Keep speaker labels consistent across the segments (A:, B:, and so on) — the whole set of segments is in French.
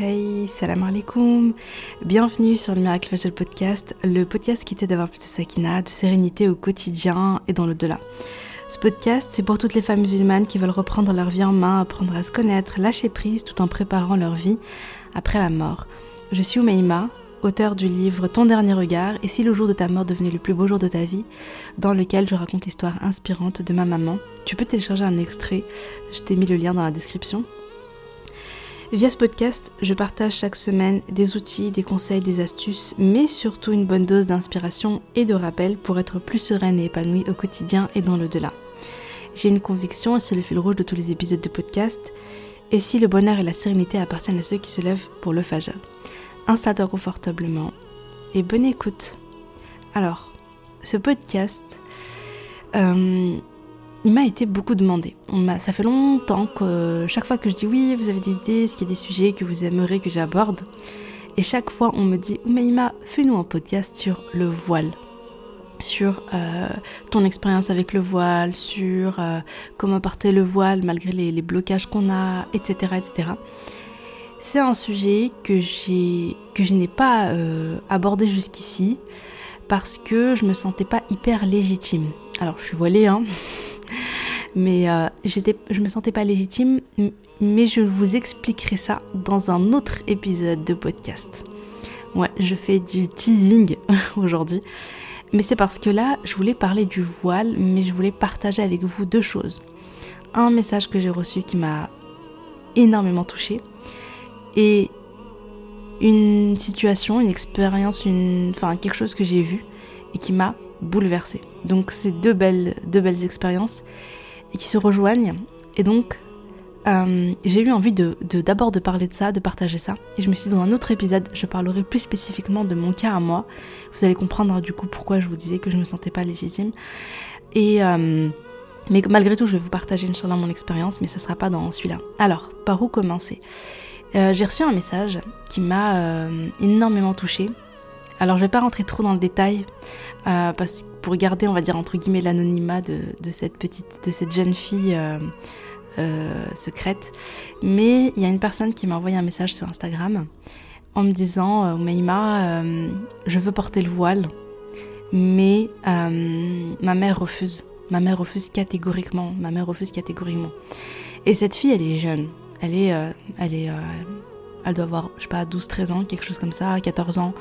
A: Hey, salam alaikum. Bienvenue sur le Miracle Fajal Podcast, le podcast qui t'aide d'avoir plus de sakina, de sérénité au quotidien et dans le-delà. Ce podcast, c'est pour toutes les femmes musulmanes qui veulent reprendre leur vie en main, apprendre à se connaître, lâcher prise tout en préparant leur vie après la mort. Je suis Oumaima, auteur du livre Ton dernier regard et si le jour de ta mort devenait le plus beau jour de ta vie, dans lequel je raconte l'histoire inspirante de ma maman. Tu peux télécharger un extrait, je t'ai mis le lien dans la description. Via ce podcast, je partage chaque semaine des outils, des conseils, des astuces, mais surtout une bonne dose d'inspiration et de rappel pour être plus sereine et épanouie au quotidien et dans le delà. J'ai une conviction et c'est le fil rouge de tous les épisodes de podcast. Et si le bonheur et la sérénité appartiennent à ceux qui se lèvent pour le fajr Installe-toi confortablement et bonne écoute. Alors, ce podcast, euh, il m'a été beaucoup demandé. ça fait longtemps que chaque fois que je dis oui, vous avez des idées, est-ce qu'il y a des sujets que vous aimeriez que j'aborde? Et chaque fois, on me dit Oumaima, fais-nous un podcast sur le voile. Sur euh, ton expérience avec le voile, sur euh, comment porter le voile malgré les, blocages qu'on a, etc. etc. C'est un sujet que, que je n'ai pas euh, abordé jusqu'ici parce que je me sentais pas hyper légitime. Alors je suis voilée, hein mais euh, j'étais, je me sentais pas légitime, mais je vous expliquerai ça dans un autre épisode de podcast. Ouais, je fais du teasing aujourd'hui, mais c'est parce que là, je voulais parler du voile, mais je voulais partager avec vous deux choses. Un message que j'ai reçu qui m'a énormément touchée et une situation, une expérience, une, enfin quelque chose que j'ai vu et qui m'a bouleversée. Donc c'est deux belles, deux belles expériences et qui se rejoignent. Et donc, euh, j'ai eu envie de d'abord de, parler de ça, de partager ça. Et je me suis dit dans un autre épisode, je parlerai plus spécifiquement de mon cas à moi. Vous allez comprendre du coup pourquoi je vous disais que je me sentais pas légitime. Et euh, mais malgré tout, je vais vous partager Inch'Allah mon expérience, mais ça sera pas dans celui-là. Alors, par où commencer? Euh, J'ai reçu un message qui m'a énormément touchée. Alors je vais pas rentrer trop dans le détail euh, parce, pour garder, on va dire entre guillemets, l'anonymat de, cette petite, de cette jeune fille euh, euh, secrète. Mais il y a une personne qui m'a envoyé un message sur Instagram en me disant, Meima, je veux porter le voile, mais ma mère refuse. Ma mère refuse catégoriquement. Ma mère refuse catégoriquement. Et cette fille, elle est jeune. Elle est, elle est, elle doit avoir, je sais pas, 12-13 ans, quelque chose comme ça, 14 ans.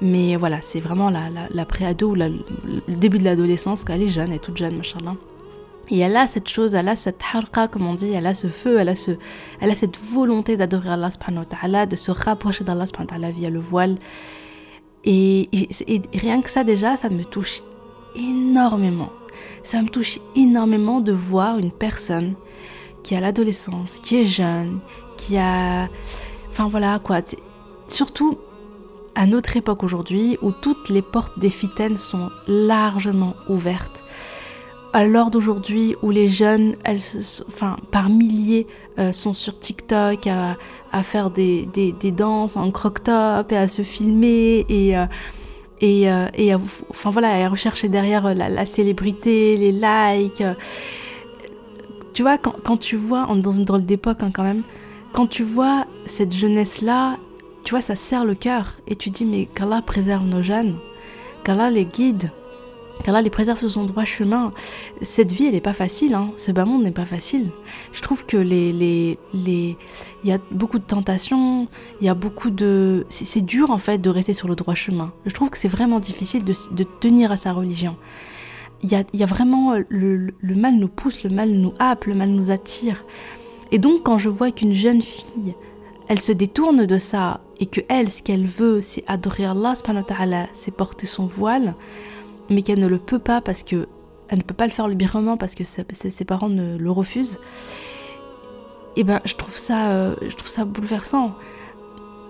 A: Mais voilà, c'est vraiment la, la, pré-ado ou le début de l'adolescence, elle est jeune, elle est toute jeune, machallah. Et elle a cette chose, elle a cette harqa, comme on dit, elle a ce feu, elle a, ce, elle a cette volonté d'adorer Allah subhanahu wa ta'ala, de se rapprocher d'Allah subhanahu wa ta'ala via le voile. Et, et, rien que ça déjà, ça me touche énormément. Ça me touche énormément de voir une personne qui a l'adolescence, qui est jeune, qui a Enfin voilà quoi. Surtout à notre époque aujourd'hui où toutes les portes des fitaines sont largement ouvertes. À l'heure d'aujourd'hui où les jeunes, elles, enfin, par milliers, euh, sont sur TikTok à, faire des, danses en croc-top et à se filmer et, euh, euh, et enfin voilà, à rechercher derrière la, célébrité, les likes. Tu vois, quand, quand tu vois, on est dans une drôle d'époque hein, quand même, quand tu vois cette jeunesse-là, tu vois, ça serre le cœur. Et tu dis, mais qu'Allah préserve nos jeunes, qu'Allah les guide, qu'Allah les préserve sur son droit chemin. Cette vie, elle n'est pas facile, hein. ce bas monde n'est pas facile. Je trouve que les, les, les, il y a beaucoup de tentations, il y a beaucoup de, c'est dur en fait de rester sur le droit chemin. Je trouve que c'est vraiment difficile de, de, tenir à sa religion. Il y a, il y a vraiment le, le mal nous pousse, le mal nous happe, le mal nous attire. Et donc quand je vois qu'une jeune fille, elle se détourne de ça et que elle, ce qu'elle veut, c'est adorer Allah, c'est porter son voile, mais qu'elle ne le peut pas parce que elle ne peut pas le faire librement parce que ses parents ne le refusent. Et eh ben, je trouve ça, euh, je trouve ça bouleversant.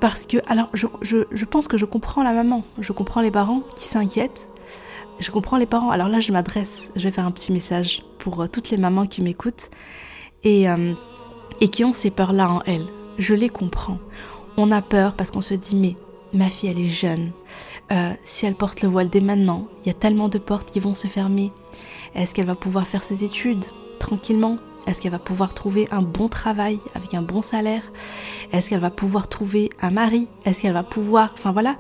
A: Parce que, alors, je, je pense que je comprends la maman, je comprends les parents qui s'inquiètent, je comprends les parents. Alors là, je m'adresse, je vais faire un petit message pour euh, toutes les mamans qui m'écoutent. Et euh, et qui ont ces peurs-là en elles. Je les comprends. On a peur parce qu'on se dit mais ma fille elle est jeune. Euh, si elle porte le voile dès maintenant, il y a tellement de portes qui vont se fermer. Est-ce qu'elle va pouvoir faire ses études tranquillement? Est-ce qu'elle va pouvoir trouver un bon travail avec un bon salaire? Est-ce qu'elle va pouvoir trouver un mari? Est-ce qu'elle va pouvoir... Enfin voilà,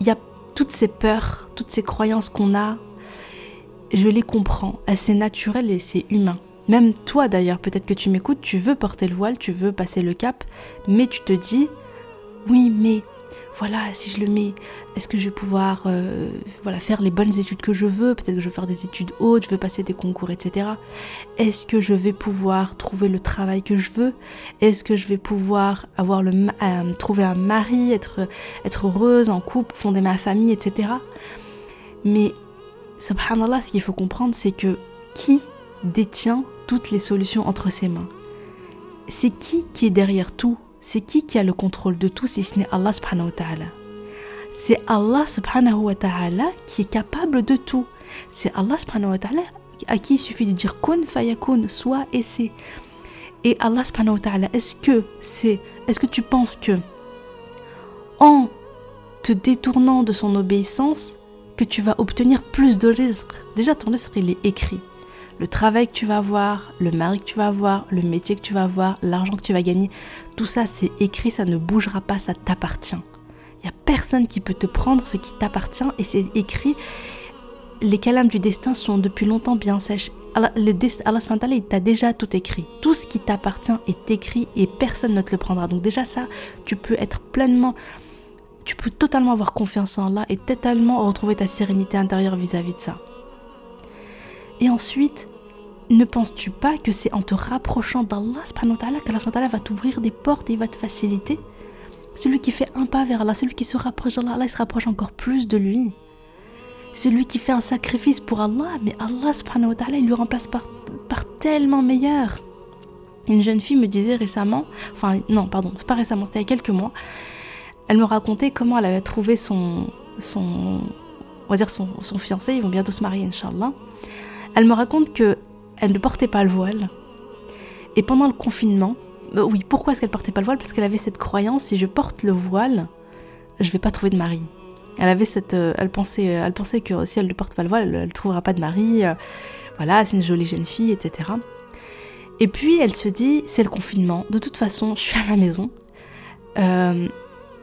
A: il y a toutes ces peurs, toutes ces croyances qu'on a. Je les comprends. C'est naturel et c'est humain. Même toi d'ailleurs, peut-être que tu m'écoutes, tu veux porter le voile, tu veux passer le cap, mais tu te dis, oui, mais voilà, si je le mets, est-ce que je vais pouvoir euh, voilà, faire les bonnes études que je veux? Peut-être que je vais faire des études hautes, je veux passer des concours, etc. Est-ce que je vais pouvoir trouver le travail que je veux? Est-ce que je vais pouvoir avoir le, euh, trouver un mari, être, être heureuse en couple, fonder ma famille, etc. Mais, subhanallah, ce qu'il faut comprendre, c'est que qui détient toutes les solutions entre ses mains. C'est qui qui est derrière tout? C'est qui qui a le contrôle de tout si ce n'est Allah subhanahu wa ta'ala? C'est Allah subhanahu wa ta'ala qui est capable de tout. C'est Allah subhanahu wa ta'ala à qui il suffit de dire kun fayakun, soit et c'est. Et Allah subhanahu wa ta'ala, est-ce que c'est, est-ce que tu penses que en te détournant de son obéissance, que tu vas obtenir plus de rizq? Déjà ton rizq il est écrit le travail que tu vas avoir, le mari que tu vas avoir, le métier que tu vas avoir, l'argent que tu vas gagner, tout ça c'est écrit, ça ne bougera pas, ça t'appartient. Il n'y a personne qui peut te prendre ce qui t'appartient et c'est écrit. Les calames du destin sont depuis longtemps bien sèches. Allah, le il t'a déjà tout écrit. Tout ce qui t'appartient est écrit et personne ne te le prendra. Donc déjà ça, tu peux être pleinement, tu peux totalement avoir confiance en Allah et totalement retrouver ta sérénité intérieure vis-à-vis de ça. Et ensuite, ne penses-tu pas que c'est en te rapprochant d'Allah qu'Allah va t'ouvrir des portes et va te faciliter? Celui qui fait un pas vers Allah, celui qui se rapproche d'Allah, Allah il se rapproche encore plus de lui. Celui qui fait un sacrifice pour Allah, mais Allah subhanahu il lui remplace par, par tellement meilleur. Une jeune fille me disait récemment, enfin non, pardon, pas récemment, c'était il y a quelques mois, elle me racontait comment elle avait trouvé son, son on va dire son, son fiancé, ils vont bientôt se marier, Inch'Allah. Elle me raconte que elle ne portait pas le voile. Et pendant le confinement, euh, oui, pourquoi est-ce qu'elle portait pas le voile? Parce qu'elle avait cette croyance si je porte le voile, je vais pas trouver de mari. Elle avait cette, euh, elle pensait, euh, elle pensait que si elle ne porte pas le voile, elle, ne trouvera pas de mari. voilà, c'est une jolie jeune fille, etc. Et puis elle se dit, c'est le confinement. De toute façon, je suis à la maison. elle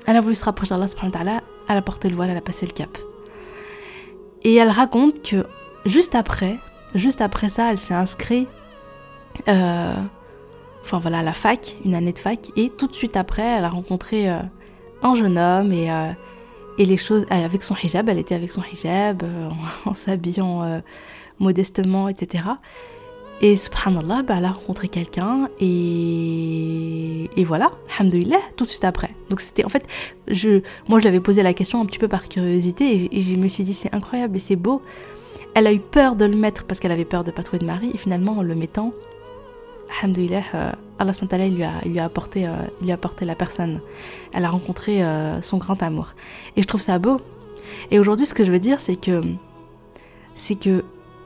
A: a voulu se rapprocher d'Allah, elle a porté le voile, elle a passé le cap. Et elle raconte que juste après, Juste après ça, elle s'est inscrite, euh, enfin voilà, à la fac, une année de fac, et tout de suite après, elle a rencontré euh, un jeune homme et, euh, et les choses avec son hijab, elle était avec son hijab, en, s'habillant modestement, etc. Et subhanallah, bah, elle a rencontré quelqu'un et, et voilà, alhamdoulilah, tout de suite après. Donc c'était en fait, je, moi je l'avais posé la question un petit peu par curiosité et, et je me suis dit c'est incroyable et c'est beau elle a eu peur de le mettre parce qu'elle avait peur de ne pas trouver de mari. Et finalement, en le mettant, Alhamdulillah, euh, Allah lui, a, lui, a apporté, euh, lui a apporté la personne. Elle a rencontré euh, son grand amour. Et je trouve ça beau. Et aujourd'hui, ce que je veux dire, c'est que, c'est que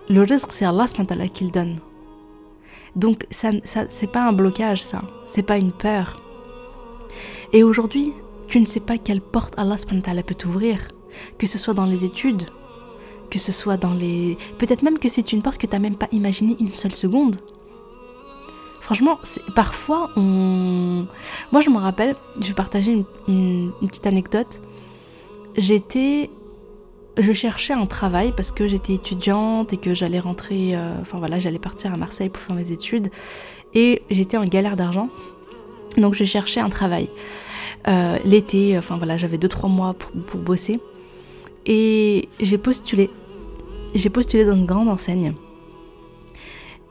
A: le risque, c'est Allah qui le donne. Donc, ça, ça, c'est pas un blocage, ça. C'est pas une peur. Et aujourd'hui, tu ne sais pas quelle porte Allah peut t'ouvrir. Que ce soit dans les études, que ce soit dans les... Peut-être même que c'est une porte que tu n'as même pas imaginé une seule seconde. Franchement, parfois, on... Moi, je me rappelle, je vais partager une, petite anecdote. J'étais... Je cherchais un travail parce que j'étais étudiante et que j'allais rentrer... Euh, enfin voilà, j'allais partir à Marseille pour faire mes études. Et j'étais en galère d'argent. Donc je cherchais un travail. Euh, l'été, enfin voilà, j'avais 2-3 mois pour bosser. Et j'ai postulé. J'ai postulé dans une grande enseigne.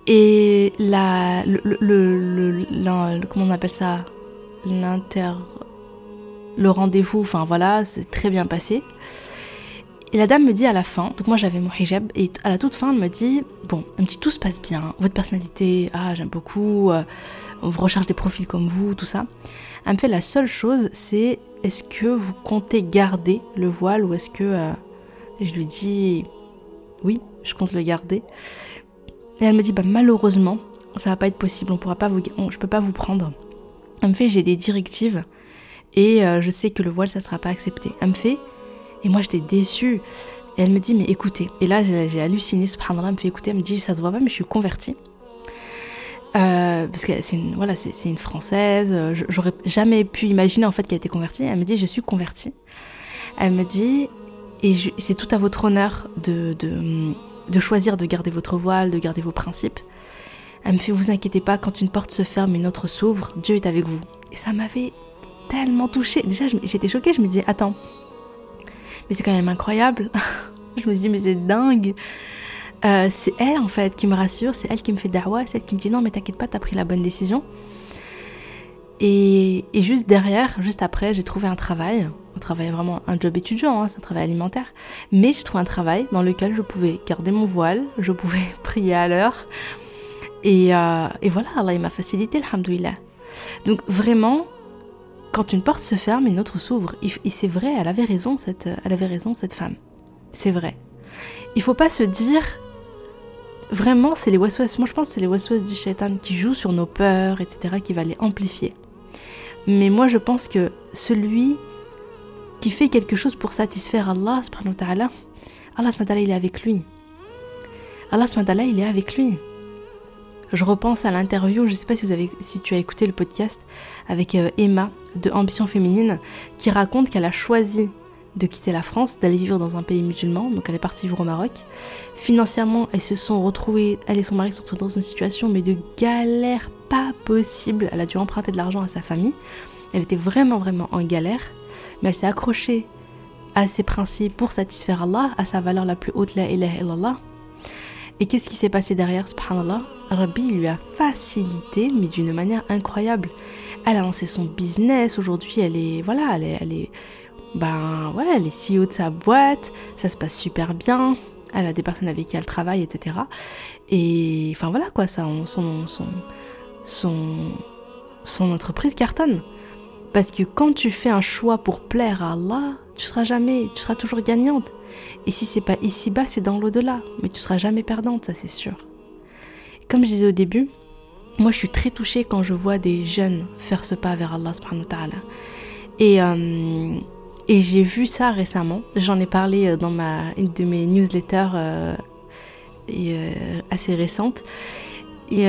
A: Et la, le, le, comment on appelle ça? L'inter. Le rendez-vous, enfin voilà, c'est très bien passé. Et la dame me dit à la fin, donc moi j'avais mon hijab, et à la toute fin elle me dit Bon, un petit tout se passe bien, votre personnalité, ah j'aime beaucoup, euh, on recherche des profils comme vous, tout ça. Elle me fait la seule chose, c'est est-ce que vous comptez garder le voile ou est-ce que. Euh, je lui dis oui, je compte le garder. Et elle me dit bah malheureusement, ça va pas être possible, on pourra pas vous, je peux pas vous prendre. Elle me fait j'ai des directives et euh, je sais que le voile ça sera pas accepté. Elle me fait et moi j'étais déçue. Et elle me dit mais écoutez, et là j'ai halluciné, subhanallah, elle me fait écouter, elle me dit ça se voit pas mais je suis convertie. Euh, parce que c'est une, voilà, c'est une française. J'aurais jamais pu imaginer en fait qu'elle était convertie. Elle me dit je suis convertie. Elle me dit et c'est tout à votre honneur de, de, de, choisir de garder votre voile, de garder vos principes. Elle me fait vous inquiétez pas quand une porte se ferme une autre s'ouvre. Dieu est avec vous. Et ça m'avait tellement touchée. Déjà j'étais choquée. Je me disais attends mais c'est quand même incroyable. je me suis mais c'est dingue. Euh, c'est elle en fait qui me rassure, c'est elle qui me fait dawa, c'est elle qui me dit non mais t'inquiète pas, t'as pris la bonne décision. Et, juste derrière, juste après, j'ai trouvé un travail, un travail vraiment un job étudiant, hein, c'est un travail alimentaire, mais j'ai trouvé un travail dans lequel je pouvais garder mon voile, je pouvais prier à l'heure, et, euh, et, voilà, Allah il m'a facilité, alhamdoulilah. Donc vraiment, quand une porte se ferme, une autre s'ouvre. Et c'est vrai, elle avait raison, cette, elle avait raison, cette femme. C'est vrai. Il faut pas se dire, vraiment, c'est les waswas. Moi, je pense que c'est les waswas du shaitan qui jouent sur nos peurs, etc., qui va les amplifier. Mais moi, je pense que celui qui fait quelque chose pour satisfaire Allah, subhanahu wa ta'ala, Allah subhanahu il est avec lui. Allah subhanahu il est avec lui. Je repense à l'interview, je ne sais pas si, vous avez, si tu as écouté le podcast avec euh, Emma de Ambition Féminine, qui raconte qu'elle a choisi de quitter la France, d'aller vivre dans un pays musulman, donc elle est partie vivre au Maroc. Financièrement, elles se sont retrouvées, elle et son mari se sont retrouvés dans une situation mais de galère pas possible. Elle a dû emprunter de l'argent à sa famille. Elle était vraiment vraiment en galère, mais elle s'est accrochée à ses principes pour satisfaire Allah, à sa valeur la plus haute, la ilaha illallah. Et qu'est-ce qui s'est passé derrière, subhanallah? Rabbi lui a facilité, mais d'une manière incroyable. Elle a lancé son business, aujourd'hui elle est, voilà, elle est, ben ouais, elle est CEO de sa boîte, ça se passe super bien, elle a des personnes avec qui elle travaille, etc. Et enfin voilà quoi, ça, son, son, son, entreprise cartonne. Parce que quand tu fais un choix pour plaire à Allah, tu seras jamais, tu seras toujours gagnante. Et si c'est pas ici-bas, c'est dans l'au-delà. Mais tu seras jamais perdante, ça c'est sûr. Comme je disais au début, moi je suis très touchée quand je vois des jeunes faire ce pas vers Allah subhanahu wa ta'ala. Et, euh, j'ai vu ça récemment. J'en ai parlé euh, dans ma, une de mes newsletters euh, assez récentes. Et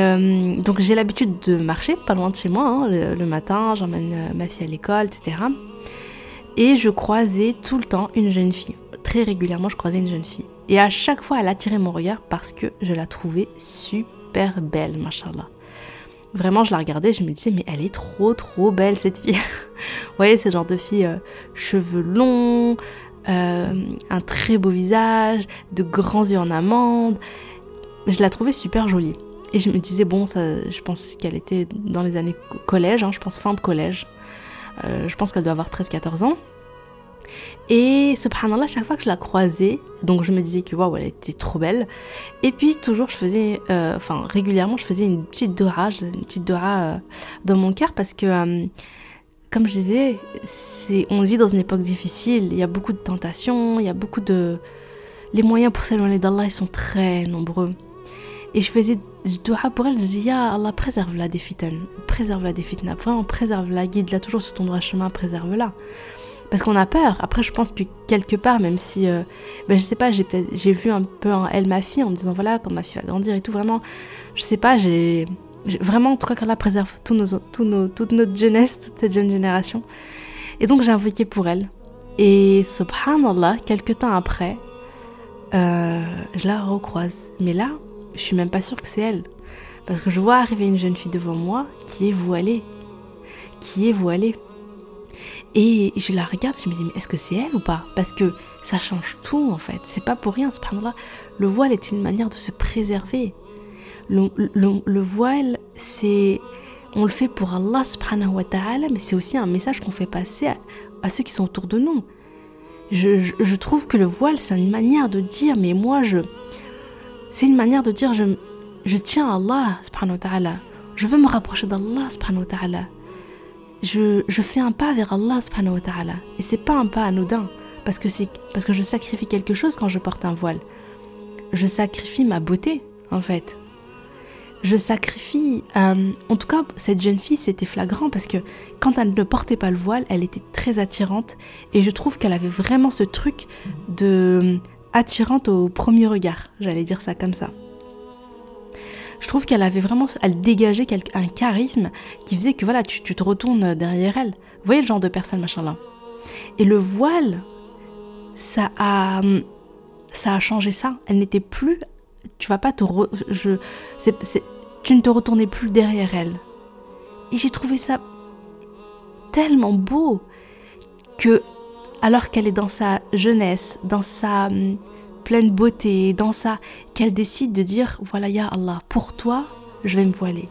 A: donc j'ai l'habitude de marcher pas loin de chez moi hein, le, matin, j'emmène ma fille à l'école, etc. Et je croisais tout le temps une jeune fille. Très régulièrement, je croisais une jeune fille. Et à chaque fois, elle attirait mon regard parce que je la trouvais super belle, machallah. Vraiment, je la regardais, je me disais, mais elle est trop, trop belle, cette fille. Vous voyez, ce genre de fille, euh, cheveux longs, euh, un très beau visage, de grands yeux en amande. Je la trouvais super jolie. Et je me disais, bon, je pense qu'elle était dans les années collège, hein, je pense fin de collège. Euh, je pense qu'elle doit avoir 13-14 ans. Et subhanallah, chaque fois que je la croisais, donc je me disais que waouh, elle était trop belle. Et puis toujours, je faisais, euh, enfin régulièrement, je faisais une petite dora, une petite dora euh, dans mon cœur parce que, comme je disais, on vit dans une époque difficile. Il y a beaucoup de tentations, il y a beaucoup de, les moyens pour s'éloigner d'Allah, ils sont très nombreux. Et je faisais dua pour elle, Ya Allah, préserve-la des fitanes, préserve-la des fitnas, vraiment préserve-la, guide-la toujours sur ton droit chemin, préserve-la parce qu'on a peur. Après, je pense que quelque part, même si, euh, ben, je sais pas, j'ai peut-être, j'ai vu un peu en elle ma fille en me disant voilà, quand ma fille va grandir et tout, vraiment, je sais pas, j'ai, vraiment, en tout cas, qu'Allah préserve tous nos, tous nos, toute notre jeunesse, toute cette jeune génération. Et donc, j'ai invoqué pour elle. Et subhanallah, quelques temps après, euh, je la recroise. Mais là, je suis même pas sûre que c'est elle. Parce que je vois arriver une jeune fille devant moi qui est voilée. Qui est voilée. Et je la regarde, je me dis, mais est-ce que c'est elle ou pas? Parce que ça change tout en fait. C'est pas pour rien, là Le voile est une manière de se préserver. Le, voile, c'est. On le fait pour Allah subhanahu wa ta'ala, mais c'est aussi un message qu'on fait passer à, ceux qui sont autour de nous. Je, je, trouve que le voile, c'est une manière de dire, mais moi, je. C'est une manière de dire, je, je tiens à Allah subhanahu. Je veux me rapprocher d'Allah subhanahu ta'ala je, fais un pas vers Allah subhanahu wa ta'ala. Et c'est pas un pas anodin, parce que, parce que je sacrifie quelque chose quand je porte un voile. Je sacrifie ma beauté, en fait. Je sacrifie... Euh, en tout cas, cette jeune fille, c'était flagrant, parce que quand elle ne portait pas le voile, elle était très attirante. Et je trouve qu'elle avait vraiment ce truc de attirante au premier regard. J'allais dire ça comme ça. je trouve qu'elle avait vraiment, elle dégageait un charisme qui faisait que voilà, tu, te retournes derrière elle. Vous voyez le genre de personne, machin Et le voile, ça a, ça a changé ça. Elle n'était plus, tu vas pas te, je, tu ne te retournais plus derrière elle. Et j'ai trouvé ça tellement beau que, alors qu'elle est dans sa jeunesse, dans sa hum, pleine beauté, dans sa, qu'elle décide de dire, voilà, Ya Allah, pour toi, je vais me voiler.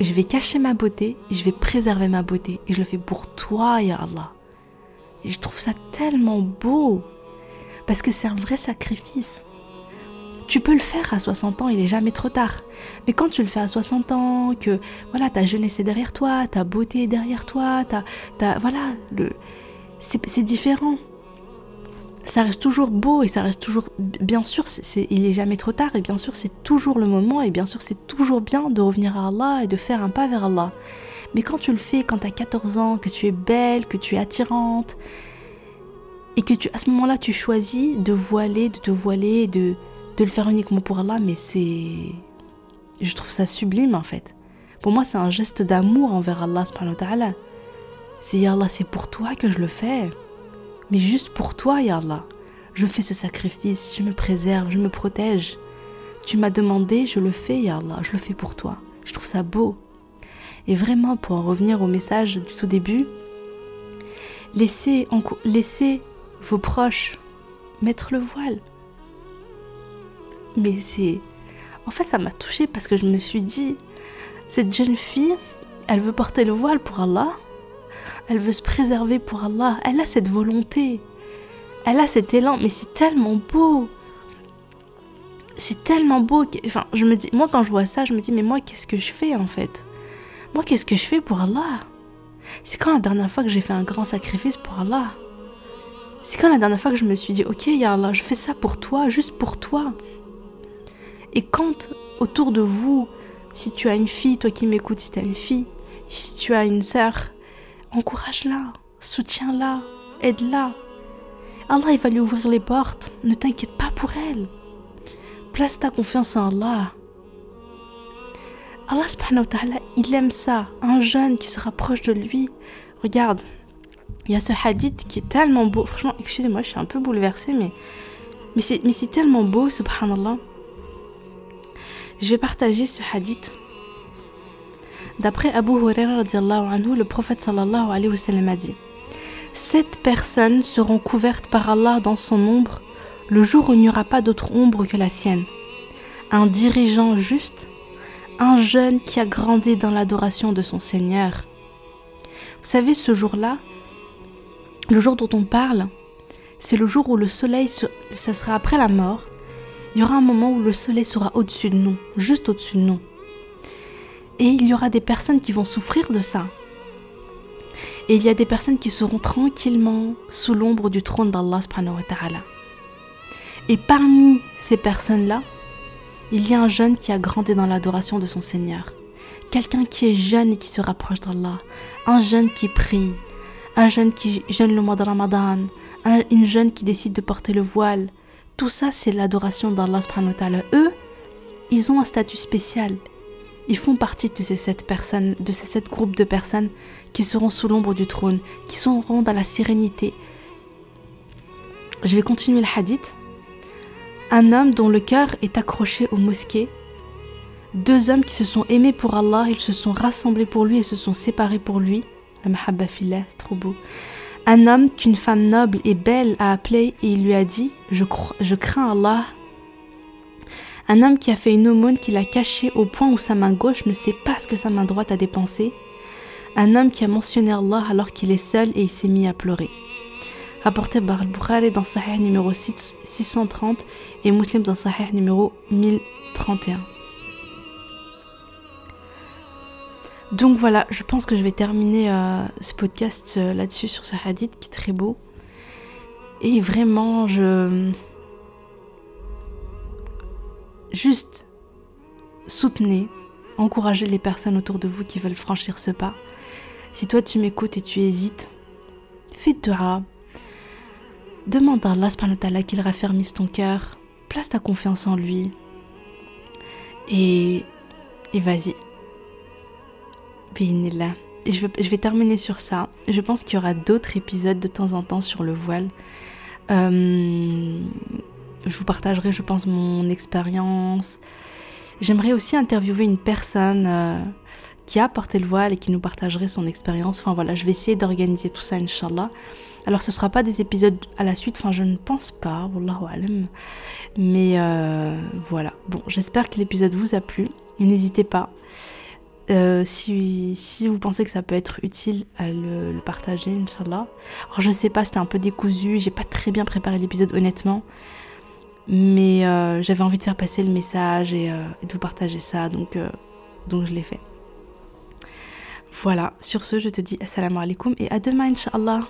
A: Je vais cacher ma beauté, je vais préserver ma beauté, et je le fais pour toi, Ya Allah. Et je trouve ça tellement beau, parce que c'est un vrai sacrifice. Tu peux le faire à 60 ans, il est jamais trop tard. Mais quand tu le fais à 60 ans, que voilà, ta jeunesse est derrière toi, ta beauté est derrière toi, ta, ta voilà, le, c'est différent. Ça reste toujours beau et ça reste toujours, bien sûr, c'est, il est jamais trop tard et bien sûr c'est toujours le moment et bien sûr c'est toujours bien de revenir à Allah et de faire un pas vers Allah. Mais quand tu le fais quand tu as 14 ans, que tu es belle, que tu es attirante, et que tu, à ce moment-là tu choisis de voiler, de te voiler, de, de le faire uniquement pour Allah, mais c'est. Je trouve ça sublime en fait. Pour moi, c'est un geste d'amour envers Allah subhanahu wa ta'ala. C'est Allah, c'est pour toi que je le fais. Mais juste pour toi, Ya Allah. Je fais ce sacrifice, je me préserve, je me protège. Tu m'as demandé, je le fais, Ya Allah, je le fais pour toi. Je trouve ça beau. Et vraiment, pour en revenir au message du tout début, laissez, laissez vos proches mettre le voile. Mais c'est... En fait, ça m'a touchée parce que je me suis dit, cette jeune fille, elle veut porter le voile pour Allah. Elle veut se préserver pour Allah. Elle a cette volonté. Elle a cet élan. Mais c'est tellement beau. C'est tellement beau. Enfin, je me dis, moi, quand je vois ça, je me dis, mais moi, qu'est-ce que je fais en fait? Moi, qu'est-ce que je fais pour Allah? C'est quand la dernière fois que j'ai fait un grand sacrifice pour Allah? C'est quand la dernière fois que je me suis dit, ok, Ya Allah, je fais ça pour toi, juste pour toi. Et quand autour de vous, si tu as une fille, toi qui m'écoutes, si tu as une fille, si tu as une sœur, encourage-la, soutiens-la, aide-la. Allah, il va lui ouvrir les portes. Ne t'inquiète pas pour elle. Place ta confiance en Allah. Allah subhanahu wa il aime ça. Un jeune qui se rapproche de lui. Regarde, il y a ce hadith qui est tellement beau. Franchement, excusez-moi, je suis un peu bouleversée, mais, mais c'est tellement beau, subhanallah. Je vais partager ce hadith. D'après Abu Huraira, le prophète sallallahu alayhi wa sallam a dit Sept personnes seront couvertes par Allah dans son ombre le jour où il n'y aura pas d'autre ombre que la sienne. Un dirigeant juste, un jeune qui a grandi dans l'adoration de son Seigneur. Vous savez, ce jour-là, le jour dont on parle, c'est le jour où le soleil, ça sera après la mort, il y aura un moment où le soleil sera au-dessus de nous, juste au-dessus de nous. Et il y aura des personnes qui vont souffrir de ça. Et il y a des personnes qui seront tranquillement sous l'ombre du trône d'Allah. Et parmi ces personnes-là, il y a un jeune qui a grandi dans l'adoration de son Seigneur. Quelqu'un qui est jeune et qui se rapproche d'Allah. Un jeune qui prie. Un jeune qui jeûne le mois de Ramadan. une jeune qui décide de porter le voile. Tout ça, c'est l'adoration d'Allah. Eux, ils ont un statut spécial. Ils font partie de ces sept personnes, de ces sept groupes de personnes qui seront sous l'ombre du trône, qui seront dans la sérénité. Je vais continuer le hadith. Un homme dont le cœur est accroché aux mosquées. Deux hommes qui se sont aimés pour Allah, ils se sont rassemblés pour lui et se sont séparés pour lui. La mahabba c'est trop beau. Un homme qu'une femme noble et belle a appelé et il lui a dit je, je crains Allah. Un homme qui a fait une aumône qu'il a cachée au point où sa main gauche ne sait pas ce que sa main droite a dépensé. Un homme qui a mentionné Allah alors qu'il est seul et il s'est mis à pleurer. Rapporté par al-Bukhari dans Sahih numéro 630 et Muslim dans Sahih numéro 1031. Donc voilà, je pense que je vais terminer euh, ce podcast euh, là-dessus, sur ce hadith qui est très beau. Et vraiment, je... Juste soutenez, encouragez les personnes autour de vous qui veulent franchir ce pas. Si toi tu m'écoutes et tu hésites, fais dua. Demande à Allah qu'il raffermisse ton cœur. Place ta confiance en lui. Et, et vas-y. Et je vais, je vais terminer sur ça. Je pense qu'il y aura d'autres épisodes de temps en temps sur le voile. Euh, je vous partagerai, je pense, mon expérience. J'aimerais aussi interviewer une personne euh, qui a porté le voile et qui nous partagerait son expérience. Enfin voilà, je vais essayer d'organiser tout ça, Inch'Allah. Alors ce ne sera pas des épisodes à la suite, enfin je ne pense pas, Wallahu alam. Mais euh, voilà, bon, j'espère que l'épisode vous a plu. N'hésitez pas. Euh, si, si, vous pensez que ça peut être utile à le, partager, Inch'Allah. Alors je sais pas, c'était un peu décousu, j'ai pas très bien préparé l'épisode honnêtement. Mais euh, j'avais envie de faire passer le message et, et de vous partager ça, donc, donc je l'ai fait. Voilà, sur ce, je te dis assalamu alaikum et à demain, Inch'Allah.